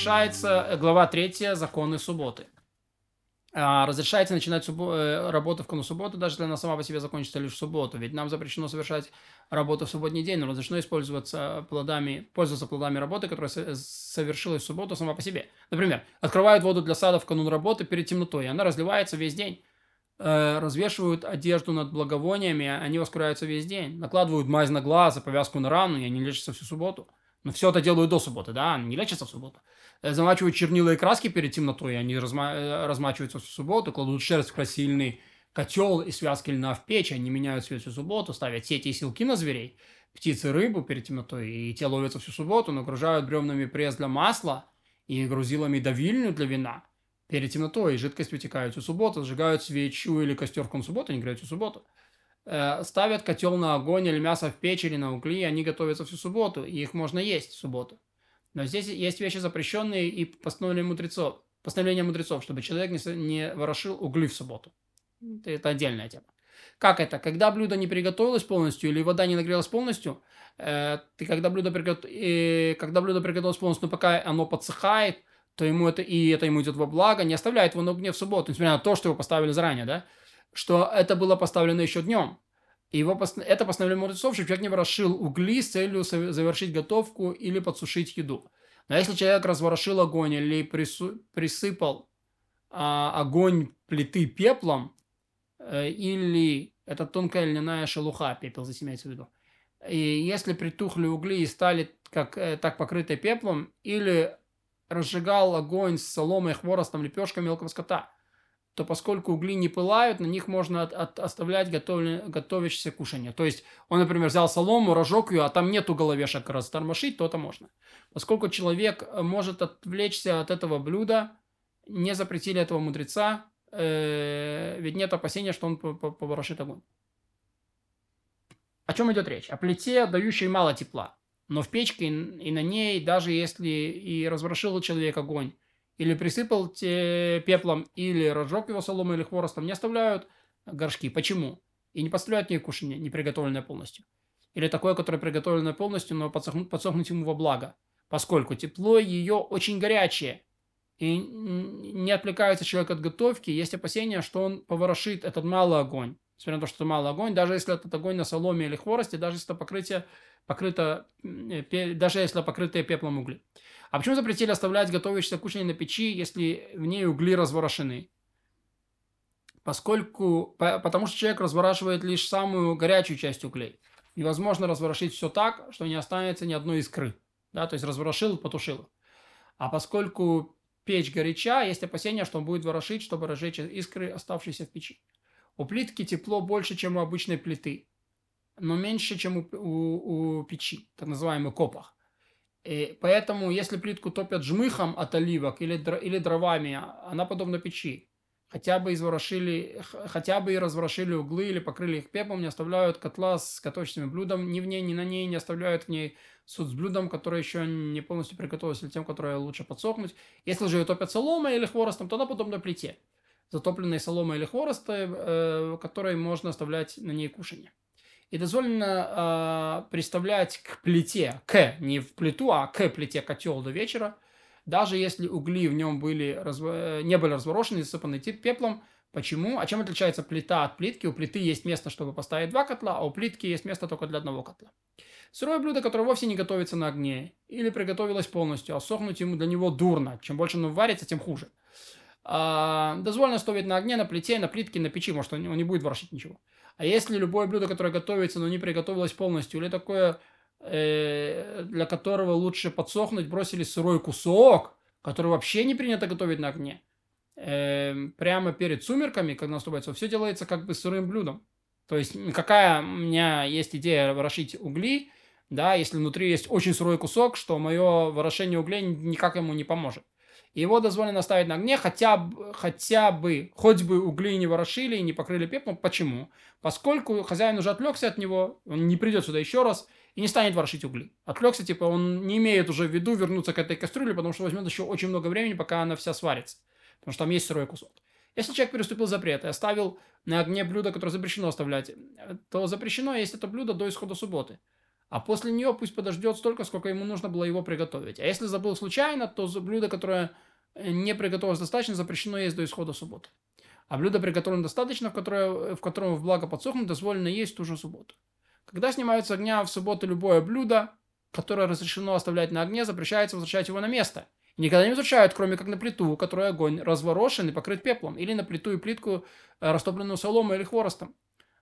разрешается, глава 3, законы субботы. А, разрешается начинать суббо- э, работу в канун субботы, даже если она сама по себе закончится лишь в субботу. Ведь нам запрещено совершать работу в субботний день, но разрешено использоваться плодами, пользоваться плодами работы, которая совершилась в субботу сама по себе. Например, открывают воду для сада в канун работы перед темнотой, и она разливается весь день. Э, развешивают одежду над благовониями, они воскуряются весь день. Накладывают мазь на глаз, повязку на рану, и они лечатся всю субботу. Но все это делают до субботы, да, они не лечатся в субботу. Э, замачивают чернила и краски перед темнотой, они разма- э, размачиваются в субботу, кладут шерсть в красильный котел и связки льна в печь, они меняют свет всю субботу, ставят сети и силки на зверей, птицы, рыбу перед темнотой, и те ловятся всю субботу, нагружают бревнами пресс для масла и грузилами давильню для вина. Перед темнотой жидкость вытекает всю субботу, сжигают свечу или костер в субботу, они греют всю субботу. Э, ставят котел на огонь или мясо в печь или на угли, они готовятся всю субботу, и их можно есть в субботу. Но здесь есть вещи запрещенные и постановления мудрецов, постановление мудрецов, чтобы человек не, не ворошил угли в субботу. Это отдельная тема. Как это? Когда блюдо не приготовилось полностью или вода не нагрелась полностью, э, ты когда блюдо, пригот... э, когда блюдо приготовилось полностью, но пока оно подсыхает, то ему это и это ему идет во благо, не оставляет его на огне в субботу, несмотря на то, что его поставили заранее, да, что это было поставлено еще днем. И его, это постановление мудрецов, чтобы человек не ворошил угли с целью завершить готовку или подсушить еду. Но если человек разворошил огонь или прису, присыпал а, огонь плиты пеплом, э, или это тонкая льняная шелуха, пепел здесь имеется в виду, и если притухли угли и стали как, э, так покрыты пеплом, или разжигал огонь с соломой, хворостом, лепешками мелкого скота – то поскольку угли не пылают, на них можно от, от, оставлять готовли, готовящееся кушание. То есть он, например, взял солому, разжег ее, а там нету головешек растормошить, то это можно. Поскольку человек э, может отвлечься от этого блюда, не запретили этого мудреца, э, ведь нет опасения, что он поворошит огонь. О чем идет речь? О плите, дающей мало тепла. Но в печке и на ней, даже если и разворошил человек огонь, или присыпал те пеплом, или разжег его соломой или хворостом, не оставляют горшки. Почему? И не поставляют в ней кушание, не приготовленное полностью. Или такое, которое приготовлено полностью, но подсохнуть, подсохнуть ему во благо. Поскольку тепло ее очень горячее, и не отвлекается человек от готовки, есть опасение, что он поворошит этот малый огонь. Несмотря на то, что малый огонь, даже если этот огонь на соломе или хворосте, даже если это покрытие покрыто, э, даже если покрытые пеплом угли. А почему запретили оставлять готовящееся кушание на печи, если в ней угли разворошены? Поскольку, потому что человек разворачивает лишь самую горячую часть углей. Невозможно разворошить все так, что не останется ни одной искры. Да, то есть разворошил, потушил. А поскольку печь горяча, есть опасения, что он будет ворошить, чтобы разжечь искры, оставшиеся в печи. У плитки тепло больше, чем у обычной плиты, но меньше, чем у, у, у печи, так называемых копах. И поэтому, если плитку топят жмыхом от оливок или, или дровами, она подобна печи. Хотя бы, изворошили, хотя бы и разворошили углы или покрыли их пеплом, не оставляют котла с готовочным блюдом ни в ней, ни на ней, не оставляют в ней суд с блюдом, которое еще не полностью приготовилось, или тем, которое лучше подсохнуть. Если же ее топят соломой или хворостом, то она подобна плите. Затопленной соломой или хворостой, э, которой можно оставлять на ней кушание. И дозволено э, представлять к плите, к, не в плиту, а к плите котел до вечера, даже если угли в нем были, разво... не были разворошены, засыпаны пеплом. Почему? А чем отличается плита от плитки? У плиты есть место, чтобы поставить два котла, а у плитки есть место только для одного котла. Сырое блюдо, которое вовсе не готовится на огне, или приготовилось полностью, а сохнуть ему для него дурно. Чем больше оно варится, тем хуже. А, дозволено ставить на огне, на плите, на плитке, на печи, может, он не будет ворошить ничего. А если любое блюдо, которое готовится, но не приготовилось полностью, или такое, э, для которого лучше подсохнуть, бросили сырой кусок, который вообще не принято готовить на огне, э, прямо перед сумерками, когда наступает, все делается как бы сырым блюдом. То есть, какая у меня есть идея ворошить угли, да, если внутри есть очень сырой кусок, что мое ворошение углей никак ему не поможет его дозволено ставить на огне, хотя, хотя бы, хоть бы угли не ворошили и не покрыли пеплом. Почему? Поскольку хозяин уже отвлекся от него, он не придет сюда еще раз и не станет ворошить угли. Отвлекся, типа, он не имеет уже в виду вернуться к этой кастрюле, потому что возьмет еще очень много времени, пока она вся сварится. Потому что там есть сырой кусок. Если человек переступил запрет и оставил на огне блюдо, которое запрещено оставлять, то запрещено есть это блюдо до исхода субботы. А после нее пусть подождет столько, сколько ему нужно было его приготовить. А если забыл случайно, то блюдо, которое э, не приготовилось достаточно, запрещено есть до исхода субботы. А блюдо приготовлено достаточно, в, которое, в котором в благо подсохнут, дозволено есть ту же субботу. Когда снимаются огня в субботу любое блюдо, которое разрешено оставлять на огне, запрещается возвращать его на место. Никогда не возвращают, кроме как на плиту, которой огонь разворошен и покрыт пеплом, или на плиту и плитку, э, растопленную соломой или хворостом.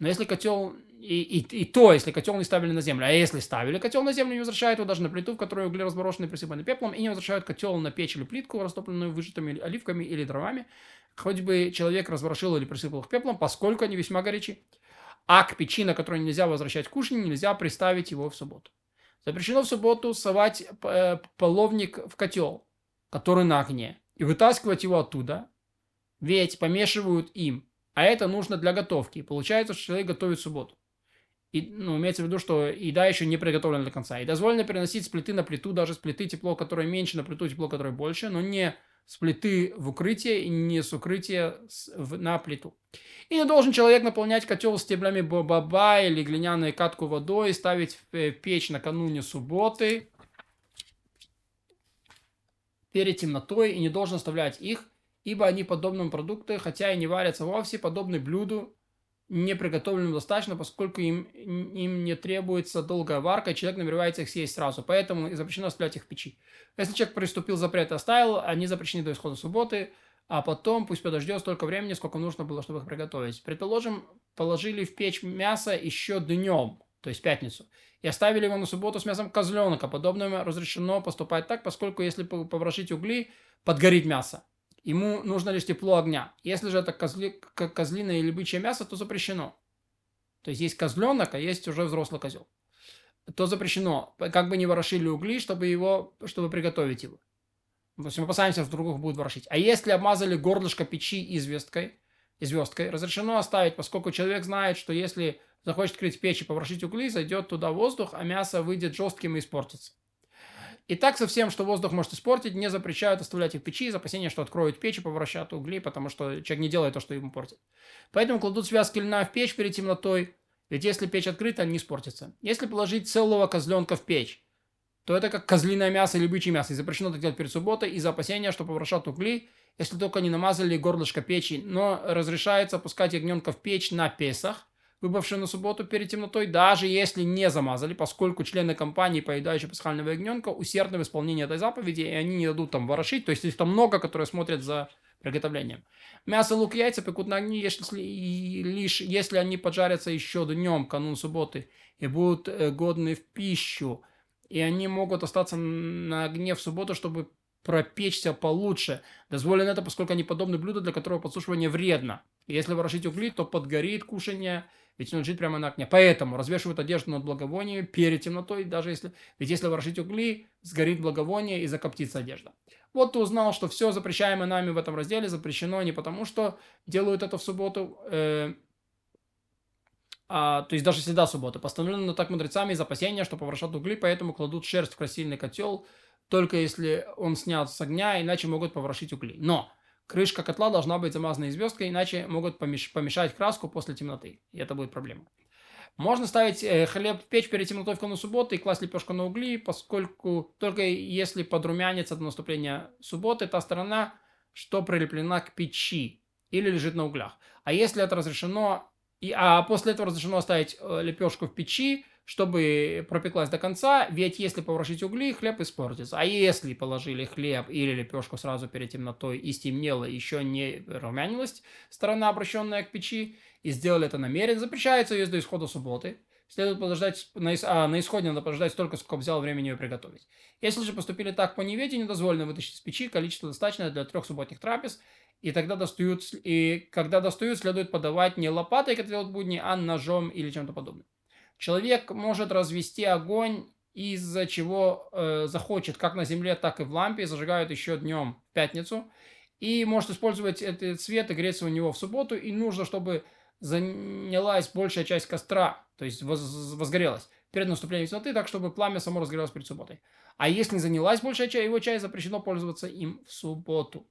Но если котел, и, и, и то, если котел не ставили на землю, а если ставили котел на землю, не возвращают его даже на плиту, в которой угли разборошены и присыпаны пеплом, и не возвращают котел на печь или плитку, растопленную выжатыми оливками или дровами, хоть бы человек разворошил или присыпал их пеплом, поскольку они весьма горячи. А к печи, на которой нельзя возвращать кушанье, нельзя приставить его в субботу. Запрещено в субботу совать э, половник в котел, который на огне, и вытаскивать его оттуда, ведь помешивают им, а это нужно для готовки. Получается, что человек готовит в субботу. И, ну, имеется в виду, что еда еще не приготовлена до конца. И дозволено переносить с плиты на плиту, даже с плиты тепло, которое меньше, на плиту тепло, которое больше, но не с плиты в укрытие и не с укрытия на плиту. И не должен человек наполнять котел стеблями баба или глиняную катку водой, ставить в э, печь накануне субботы перед темнотой и не должен оставлять их, ибо они подобны продукту, хотя и не варятся вовсе, подобны блюду, не приготовленным достаточно, поскольку им, им не требуется долгая варка, и человек намеревается их съесть сразу. Поэтому запрещено оставлять их в печи. Если человек приступил запрет и оставил, они запрещены до исхода субботы, а потом пусть подождет столько времени, сколько нужно было, чтобы их приготовить. Предположим, положили в печь мясо еще днем, то есть пятницу, и оставили его на субботу с мясом козленка. Подобное разрешено поступать так, поскольку если поворошить угли, подгорит мясо. Ему нужно лишь тепло огня. Если же это козли, козлиное или бычье мясо, то запрещено. То есть есть козленок, а есть уже взрослый козел. То запрещено. Как бы не ворошили угли, чтобы его, чтобы приготовить его. То есть мы опасаемся, что других будут ворошить. А если обмазали горлышко печи известкой, звездкой, разрешено оставить, поскольку человек знает, что если захочет открыть печь и поворошить угли, зайдет туда воздух, а мясо выйдет жестким и испортится. И так со всем, что воздух может испортить, не запрещают оставлять их в печи из опасения, что откроют печь и поворошат угли, потому что человек не делает то, что ему портит. Поэтому кладут связки льна в печь перед темнотой, ведь если печь открыта, они испортятся. Если положить целого козленка в печь, то это как козлиное мясо или бычье мясо. И запрещено это делать перед субботой из-за опасения, что поворошат угли, если только не намазали горлышко печи. Но разрешается опускать ягненка в печь на Песах, выбывший на субботу перед темнотой, даже если не замазали, поскольку члены компании, поедающие пасхального ягненка, усердны в исполнении этой заповеди, и они не дадут там ворошить, то есть их там много, которые смотрят за приготовлением. Мясо, лук, яйца пекут на огне, если, лишь если они поджарятся еще днем, канун субботы, и будут э, годны в пищу, и они могут остаться на огне в субботу, чтобы пропечься получше. Дозволено это, поскольку они подобны блюду, для которого подсушивание вредно. Если ворошить угли, то подгорит кушание, ведь он лежит прямо на окне. Поэтому развешивают одежду над благовонием перед темнотой, даже если... Ведь если ворошить угли, сгорит благовоние и закоптится одежда. Вот ты узнал, что все запрещаемое нами в этом разделе запрещено не потому, что делают это в субботу, э, а, то есть даже всегда суббота. Постановлено так мудрецами из опасения, что поворошат угли, поэтому кладут шерсть в красильный котел, только если он снят с огня, иначе могут поворошить угли. Но Крышка котла должна быть замазана звездкой, иначе могут помешать краску после темноты. И это будет проблема. Можно ставить э, хлеб в печь перед темнотой в канун субботы и класть лепешку на угли, поскольку только если подрумянится до наступления субботы та сторона, что прилеплена к печи или лежит на углях. А если это разрешено, и, а после этого разрешено оставить э, лепешку в печи, чтобы пропеклась до конца, ведь если поворошить угли, хлеб испортится. А если положили хлеб или лепешку сразу перед темнотой и стемнело, еще не румянилась сторона, обращенная к печи, и сделали это намеренно, запрещается есть до исхода субботы. Следует подождать, на, а, на исходе надо подождать столько, сколько взял времени ее приготовить. Если же поступили так по неведению, дозволено вытащить из печи количество достаточное для трех субботних трапез, и тогда достают, и когда достают, следует подавать не лопатой, как это делают будни, а ножом или чем-то подобным. Человек может развести огонь, из-за чего э, захочет, как на земле, так и в лампе, зажигают еще днем в пятницу, и может использовать этот свет и греться у него в субботу, и нужно, чтобы занялась большая часть костра, то есть воз, возгорелась перед наступлением темноты, так чтобы пламя само разгорелось перед субботой. А если не занялась большая часть, его часть, запрещено пользоваться им в субботу.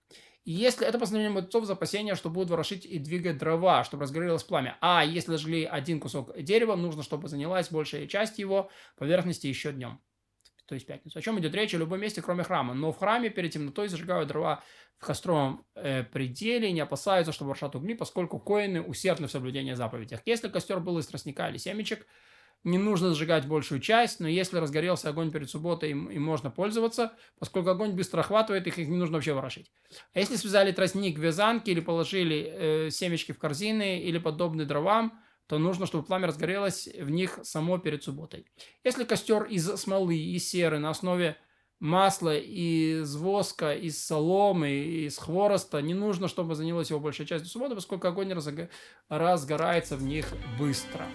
И если это постановление мудрецов за опасение, что будут ворошить и двигать дрова, чтобы разгорелось пламя. А если жгли один кусок дерева, нужно, чтобы занялась большая часть его поверхности еще днем. То есть пятницу. О чем идет речь? О любом месте, кроме храма. Но в храме перед темнотой зажигают дрова в костровом э, пределе не опасаются, что воршат угли, поскольку коины усердны в соблюдении заповедей. Если костер был из тростника или семечек, не нужно сжигать большую часть, но если разгорелся огонь перед субботой, им, им можно пользоваться, поскольку огонь быстро охватывает их, их не нужно вообще ворошить. А если связали тростник в вязанке или положили э, семечки в корзины или подобные дровам, то нужно, чтобы пламя разгорелось в них само перед субботой. Если костер из смолы и серы на основе масла из воска, из соломы, из хвороста, не нужно, чтобы занялась его большая часть субботы, поскольку огонь разгорается в них быстро.